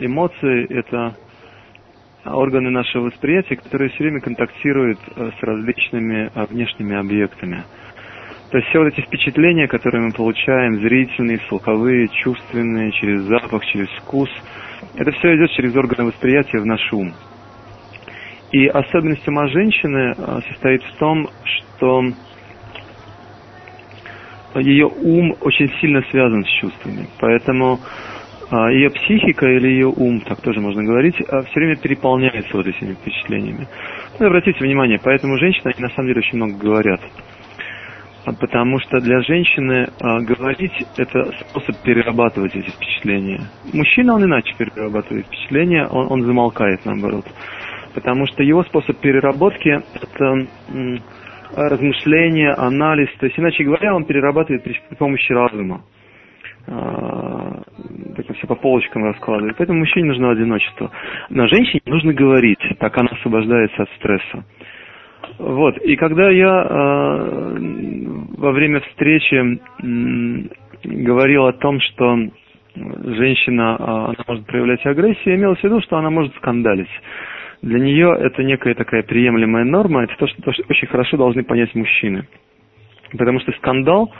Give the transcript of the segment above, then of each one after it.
эмоции – это органы нашего восприятия, которые все время контактируют э, с различными э, внешними объектами. То есть все вот эти впечатления, которые мы получаем, зрительные, слуховые, чувственные, через запах, через вкус, это все идет через органы восприятия в наш ум. И особенность ума женщины э, состоит в том, что ее ум очень сильно связан с чувствами. Поэтому ее психика или ее ум, так тоже можно говорить, а, все время переполняется вот этими впечатлениями. Ну, обратите внимание, поэтому женщины, они на самом деле очень много говорят. А, потому что для женщины говорить – это способ перерабатывать эти впечатления. Мужчина, он иначе перерабатывает впечатления, он, он замолкает, наоборот. Потому что его способ переработки – это размышление, анализ. То есть, иначе говоря, он перерабатывает при помощи разума так все по полочкам раскладывает. Поэтому мужчине нужно одиночество. Но женщине нужно говорить, так она освобождается от стресса. Вот. И когда я э, во время встречи э, говорил о том, что женщина э, она может проявлять агрессию, имелось в виду, что она может скандалить. Для нее это некая такая приемлемая норма, это то, что, то, что очень хорошо должны понять мужчины. Потому что скандал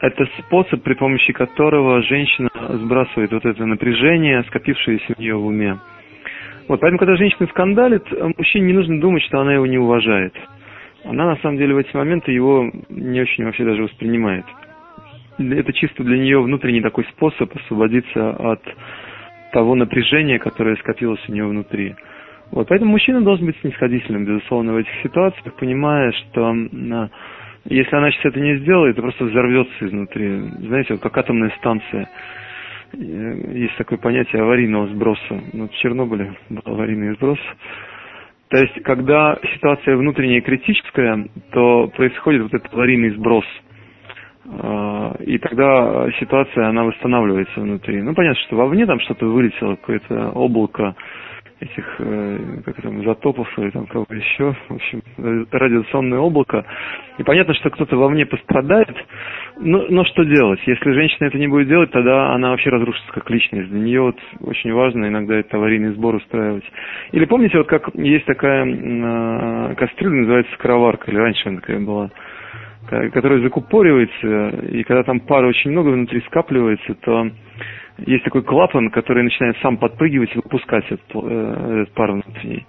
это способ, при помощи которого женщина сбрасывает вот это напряжение, скопившееся у нее в уме. Вот, поэтому, когда женщина скандалит, мужчине не нужно думать, что она его не уважает. Она, на самом деле, в эти моменты его не очень вообще даже воспринимает. Это чисто для нее внутренний такой способ освободиться от того напряжения, которое скопилось у нее внутри. Вот, поэтому мужчина должен быть снисходительным, безусловно, в этих ситуациях, понимая, что если она сейчас это не сделает, то просто взорвется изнутри. Знаете, вот как атомная станция. Есть такое понятие аварийного сброса. Ну, в Чернобыле был аварийный сброс. То есть, когда ситуация внутренняя критическая, то происходит вот этот аварийный сброс. А, и тогда ситуация, она восстанавливается внутри. Ну, понятно, что вовне там что-то вылетело, какое-то облако, этих, э, как там, изотопов или там кого еще, в общем, радиационное облако. И понятно, что кто-то вовне пострадает, но, но что делать? Если женщина это не будет делать, тогда она вообще разрушится как личность. Для нее вот очень важно иногда этот аварийный сбор устраивать. Или помните, вот как есть такая э, кастрюля, называется скороварка, или раньше она такая была, которая закупоривается, и когда там пара очень много внутри скапливается, то есть такой клапан, который начинает сам подпрыгивать и выпускать этот, э, этот пар внутренний.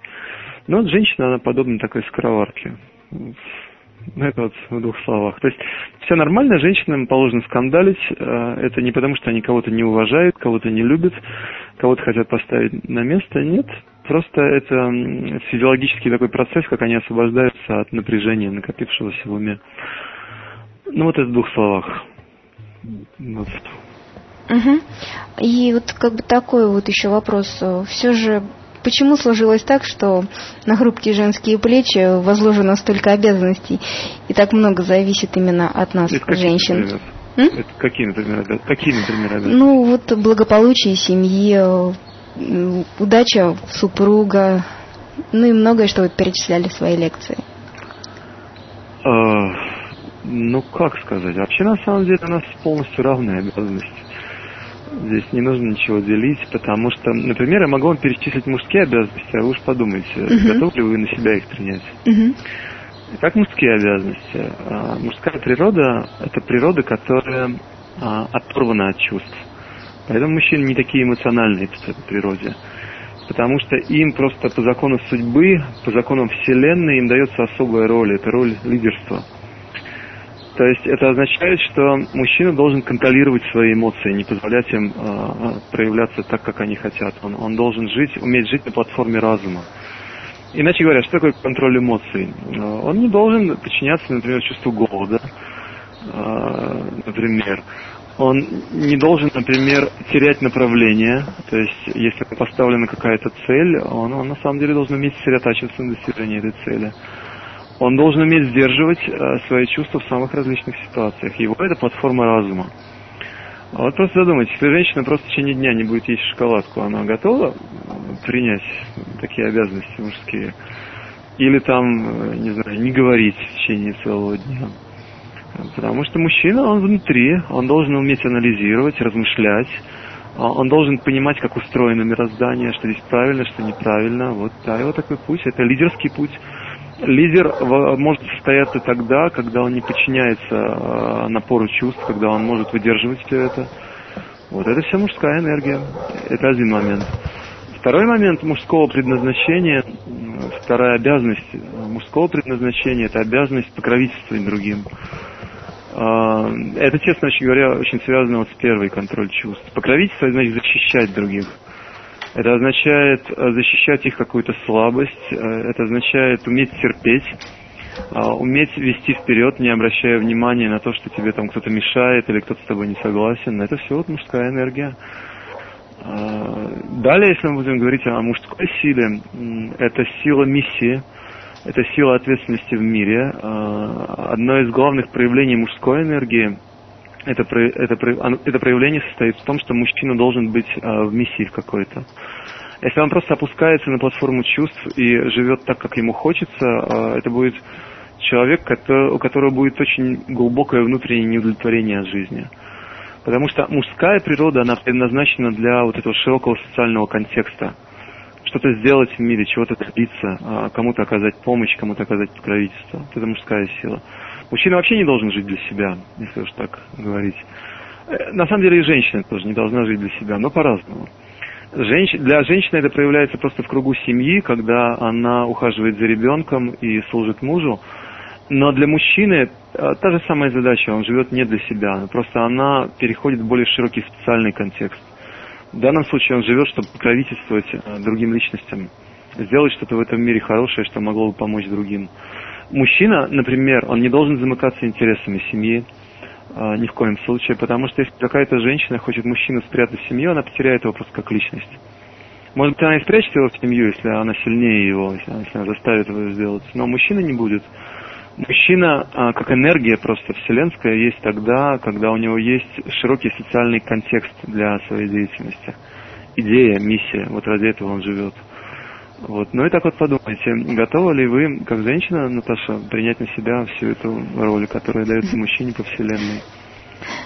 Но вот женщина, она подобна такой скороварке. Ну, это вот в двух словах. То есть все нормально, женщинам положено скандалить. Э, это не потому, что они кого-то не уважают, кого-то не любят, кого-то хотят поставить на место. Нет, просто это физиологический такой процесс, как они освобождаются от напряжения, накопившегося в уме. Ну вот это в двух словах. Вот. Угу. И вот как бы такой вот еще вопрос. Все же почему сложилось так, что на хрупкие женские плечи возложено столько обязанностей и так много зависит именно от нас, Это женщин? Это какие, например, какие, например, обязанности? Ну, вот благополучие семьи, удача супруга, ну и многое, что вы перечисляли в своей лекции. А, ну, как сказать? Вообще, на самом деле, у нас полностью равные обязанности. Здесь не нужно ничего делить, потому что, например, я могу вам перечислить мужские обязанности, а вы уж подумайте, uh-huh. готовы ли вы на себя их принять. Uh-huh. Итак, мужские обязанности. А, мужская природа – это природа, которая а, оторвана от чувств. Поэтому мужчины не такие эмоциональные по своей природе. Потому что им просто по закону судьбы, по законам Вселенной им дается особая роль. Это роль лидерства – то есть это означает, что мужчина должен контролировать свои эмоции, не позволять им э, проявляться так, как они хотят. Он, он должен жить, уметь жить на платформе разума. Иначе говоря, что такое контроль эмоций? Он не должен подчиняться, например, чувству голода, э, например. Он не должен, например, терять направление. То есть, если поставлена какая-то цель, он, он на самом деле должен уметь сосредотачиваться на достижении этой цели. Он должен уметь сдерживать э, свои чувства в самых различных ситуациях. Его это платформа разума. А вот просто задумайтесь, если женщина просто в течение дня не будет есть шоколадку, она готова принять такие обязанности мужские? Или там, э, не знаю, не говорить в течение целого дня? Потому что мужчина, он внутри, он должен уметь анализировать, размышлять, А, он должен понимать, как устроено мироздание, что здесь правильно, что неправильно. Вот, да, его такой путь. Это лидерский путь. Лидер может состояться тогда, когда он не подчиняется а, напору чувств, когда он может выдерживать все это. Вот это вся мужская энергия. Это один момент. Второй момент мужского предназначения, вторая обязанность мужского предназначения, это обязанность покровительствовать другим. А, это, честно говоря, очень связано вот с первой контроль чувств. Покровительство значит защищать других. Это означает э, защищать их какую-то слабость, э, это означает уметь терпеть, а, уметь вести вперед, не обращая внимания на то, что тебе там кто-то мешает или кто-то с тобой не согласен. Это все вот мужская энергия. А, далее, если мы будем говорить о мужской силе, это сила миссии, это сила ответственности в мире. А, одно из главных проявлений мужской энергии это, это, это проявление состоит в том, что мужчина должен быть э, в миссии какой-то. Если он просто опускается на платформу чувств и живет так, как ему хочется, э, это будет человек, у которого будет очень глубокое внутреннее неудовлетворение от жизни. Потому что мужская природа, она предназначена для вот этого широкого социального контекста. Что-то сделать в мире, чего-то добиться, э, кому-то оказать помощь, кому-то оказать покровительство. Это мужская сила. Мужчина вообще не должен жить для себя, если уж так говорить. Э, на самом деле и женщина тоже не должна жить для себя, но по-разному. Женщ... Для женщины это проявляется просто в кругу семьи, когда она ухаживает за ребенком и служит мужу. Но для мужчины э, та же самая задача, он живет не для себя, просто она переходит в более широкий специальный контекст. В данном случае он живет, чтобы покровительствовать э, другим личностям, сделать что-то в этом мире хорошее, что могло бы помочь другим мужчина, например, он не должен замыкаться интересами семьи, э, ни в коем случае, потому что если какая-то женщина хочет мужчину спрятать в семью, она потеряет его просто как личность. Может быть, она и спрячет его в семью, если она сильнее его, если она, она заставит его сделать, но мужчина не будет. Мужчина, э, как энергия просто вселенская, есть тогда, когда у него есть широкий социальный контекст для своей деятельности. Идея, миссия, вот ради этого он живет. Вот. Ну и так вот подумайте, готовы ли вы, как женщина, Наташа, принять на себя всю эту роль, которая дается мужчине по Вселенной,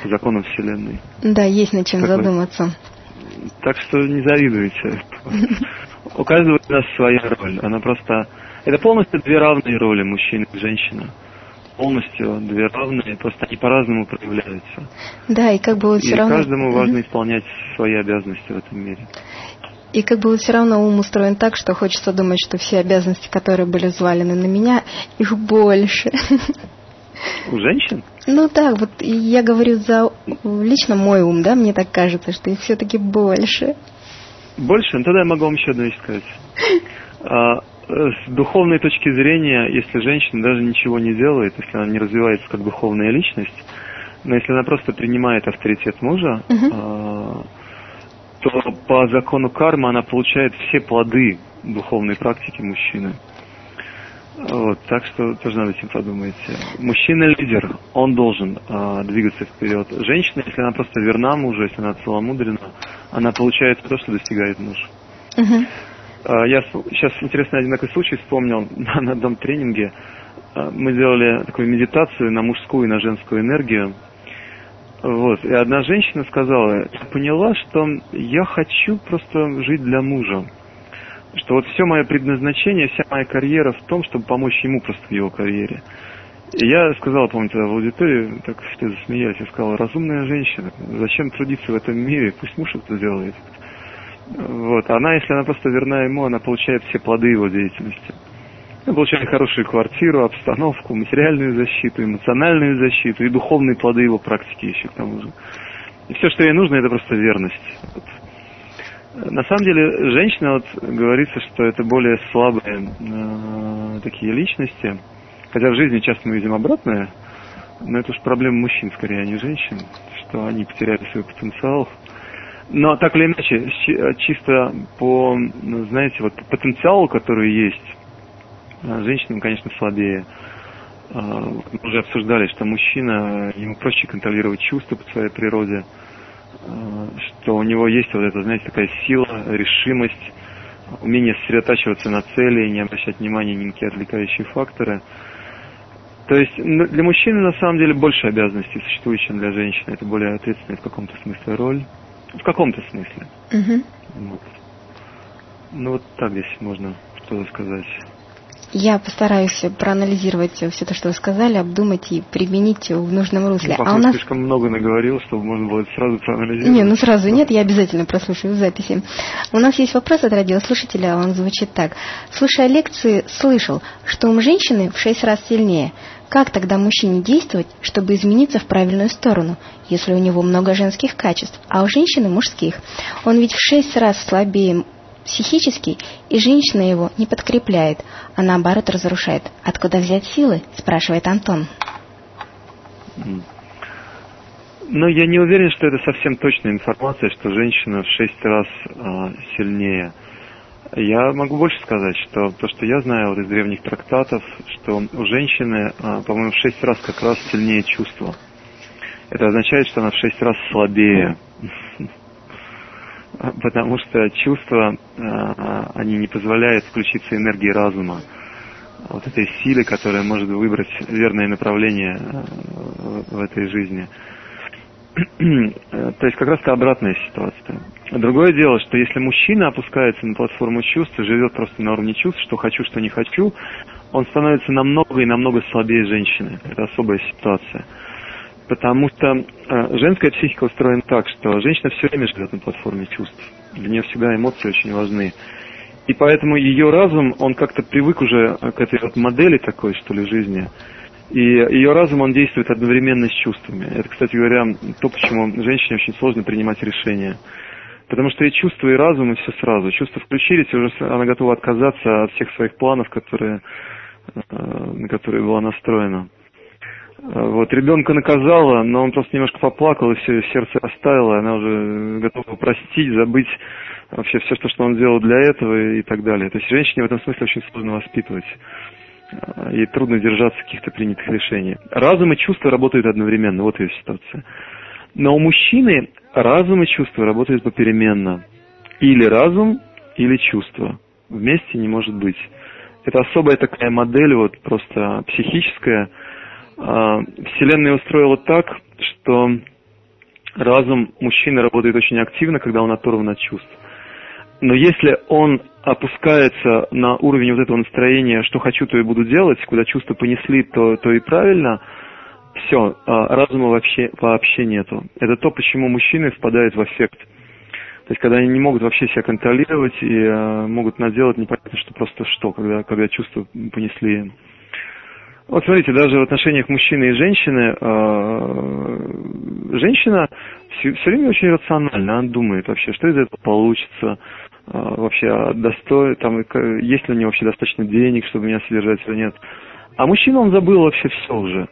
по законам Вселенной? Да, есть над чем как задуматься. Вы... Так что не завидуйте. У каждого из нас своя роль. Она просто... Это полностью две равные роли, мужчина и женщина полностью две равные, просто они по-разному проявляются. Да, и как бы все и равно... каждому важно исполнять свои обязанности в этом мире. И как бы все равно ум устроен так, что хочется думать, что все обязанности, которые были взвалены на меня, их больше. У женщин? Ну да, вот я говорю за лично мой ум, да, мне так кажется, что их все-таки больше. Больше? Ну тогда я могу вам еще одну вещь сказать. А, с духовной точки зрения, если женщина даже ничего не делает, если она не развивается как духовная личность, но если она просто принимает авторитет мужа, uh-huh то по закону кармы она получает все плоды духовной практики мужчины. Вот, так что тоже надо этим подумать. Мужчина лидер, он должен э, двигаться вперед. Женщина, если она просто верна мужу, если она целомудрена, она получает то, что достигает муж. Uh-huh. Э, я сейчас интересный один такой случай вспомнил на, на одном тренинге. Э, мы делали такую медитацию на мужскую и на женскую энергию. Вот. И одна женщина сказала, поняла, что я хочу просто жить для мужа. Что вот все мое предназначение, вся моя карьера в том, чтобы помочь ему просто в его карьере. И я сказал, помню, тогда в аудитории, так все засмеялись, я сказал, разумная женщина, зачем трудиться в этом мире, пусть муж это делает. Вот, она, если она просто верна ему, она получает все плоды его деятельности. Мы получали хорошую квартиру, обстановку, материальную защиту, эмоциональную защиту и духовные плоды его практики еще к тому же. И все, что ей нужно, это просто верность. Вот. На самом деле, женщина, вот говорится, что это более слабые э, такие личности, хотя в жизни часто мы видим обратное, но это уж проблема мужчин скорее, а не женщин, что они потеряли свой потенциал. Но так или иначе, чисто по, знаете, вот потенциалу, который есть, женщинам, конечно, слабее. А, мы уже обсуждали, что мужчина, ему проще контролировать чувства по своей природе, а, что у него есть вот эта, знаете, такая сила, решимость, умение сосредотачиваться на цели не обращать внимания ни на какие отвлекающие факторы. То есть для мужчины на самом деле больше обязанностей существует, чем для женщины. Это более ответственная в каком-то смысле роль. В каком-то смысле. Угу. Вот. Ну вот так здесь можно что-то сказать. Я постараюсь проанализировать все то, что вы сказали, обдумать и применить в нужном русле. Ну, а у нас слишком много наговорил, чтобы можно было сразу проанализировать. Не, ну сразу нет, я обязательно прослушаю записи. У нас есть вопрос от радиослушателя, он звучит так. Слушая лекции, слышал, что ум женщины в шесть раз сильнее. Как тогда мужчине действовать, чтобы измениться в правильную сторону, если у него много женских качеств, а у женщины мужских? Он ведь в шесть раз слабее психически, и женщина его не подкрепляет, а наоборот разрушает. Откуда взять силы? спрашивает Антон. Но я не уверен, что это совсем точная информация, что женщина в шесть раз а, сильнее. Я могу больше сказать, что то, что я знаю вот из древних трактатов, что у женщины, а, по-моему, в шесть раз как раз сильнее чувство. Это означает, что она в шесть раз слабее. Потому что чувства, а, они не позволяют включиться энергии разума, вот этой силе, которая может выбрать верное направление а, в этой жизни. То есть как раз-то обратная ситуация. Другое дело, что если мужчина опускается на платформу чувств, живет просто на уровне чувств, что хочу, что не хочу, он становится намного и намного слабее женщины. Это особая ситуация. Потому что э, женская психика устроена так, что женщина все время живет на платформе чувств. Для нее всегда эмоции очень важны. И поэтому ее разум, он как-то привык уже к этой вот модели такой, что ли, жизни. И ее разум, он действует одновременно с чувствами. Это, кстати говоря, то, почему женщине очень сложно принимать решения. Потому что и чувства, и разум, и все сразу. Чувства включились, и уже она готова отказаться от всех своих планов, которые, э, на которые была настроена. Вот, ребенка наказала, но он просто немножко поплакал, и все, сердце оставило, она уже готова простить, забыть вообще все, что, что он делал для этого и так далее. То есть женщине в этом смысле очень сложно воспитывать. Ей трудно держаться каких-то принятых решений. Разум и чувства работают одновременно, вот ее ситуация. Но у мужчины разум и чувства работают попеременно. Или разум, или чувство. Вместе не может быть. Это особая такая модель, вот просто психическая, а, Вселенная устроила так, что разум мужчины работает очень активно, когда он оторван от чувств. Но если он опускается на уровень вот этого настроения, что хочу, то и буду делать, куда чувства понесли, то, то и правильно, все, а, разума вообще, вообще нету. Это то, почему мужчины впадают в эффект. То есть, когда они не могут вообще себя контролировать и э, могут наделать непонятно, что просто что, когда, когда чувства понесли вот смотрите, даже в отношениях мужчины и женщины, э, женщина все, все время очень рациональна, она думает вообще, что из этого получится, э, вообще, а достой, там, есть ли у него вообще достаточно денег, чтобы меня содержать или нет. А мужчина, он забыл вообще все уже.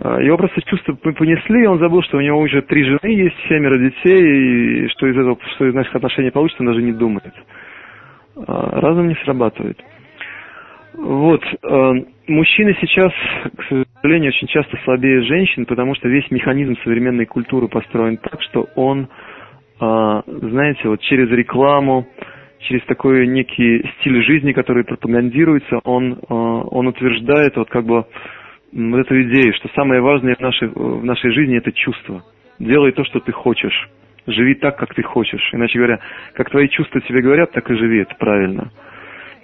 Его просто чувства понесли, и он забыл, что у него уже три жены есть, семеро детей, и что из этого, что из наших отношений получится, он даже не думает. Разум не срабатывает. Вот. Э, мужчины сейчас, к сожалению, очень часто слабее женщин, потому что весь механизм современной культуры построен так, что он, э, знаете, вот через рекламу, через такой некий стиль жизни, который пропагандируется, он, э, он утверждает вот как бы вот эту идею, что самое важное в нашей, в нашей жизни это чувство. Делай то, что ты хочешь. Живи так, как ты хочешь. Иначе говоря, как твои чувства тебе говорят, так и живи, это правильно.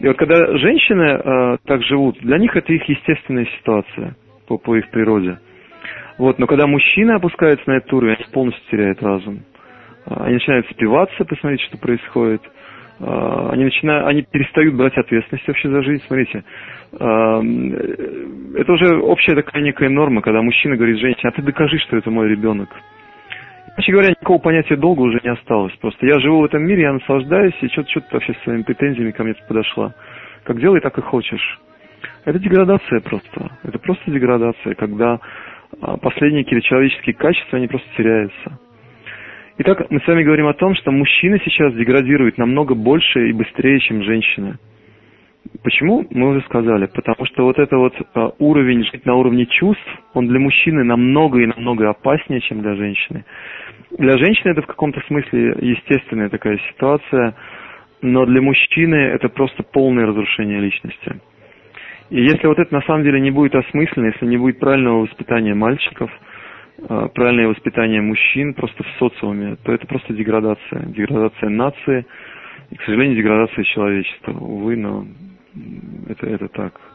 И вот когда женщины э, так живут, для них это их естественная ситуация по, по их природе. Вот, но когда мужчины опускаются на этот уровень, они полностью теряют разум. А, они начинают спиваться, посмотрите, что происходит. А, они, начинают, они перестают брать ответственность вообще за жизнь. Смотрите, а, это уже общая такая некая норма, когда мужчина говорит женщине, а ты докажи, что это мой ребенок. Вообще говоря, никакого понятия долга уже не осталось. Просто я живу в этом мире, я наслаждаюсь, и что-то что вообще с своими претензиями ко мне подошла. Как делай, так и хочешь. Это деградация просто. Это просто деградация, когда а, последние какие-то человеческие качества, они просто теряются. Итак, мы с вами говорим о том, что мужчины сейчас деградируют намного больше и быстрее, чем женщины. Почему? Мы уже сказали. Потому что вот это вот а, уровень жить на уровне чувств, он для мужчины намного и намного опаснее, чем для женщины. Для женщины это в каком-то смысле естественная такая ситуация, но для мужчины это просто полное разрушение личности. И если вот это на самом деле не будет осмысленно, если не будет правильного воспитания мальчиков, э, правильное воспитание мужчин просто в социуме, то это просто деградация. Деградация нации и, к сожалению, деградация человечества. Увы, но это, это так.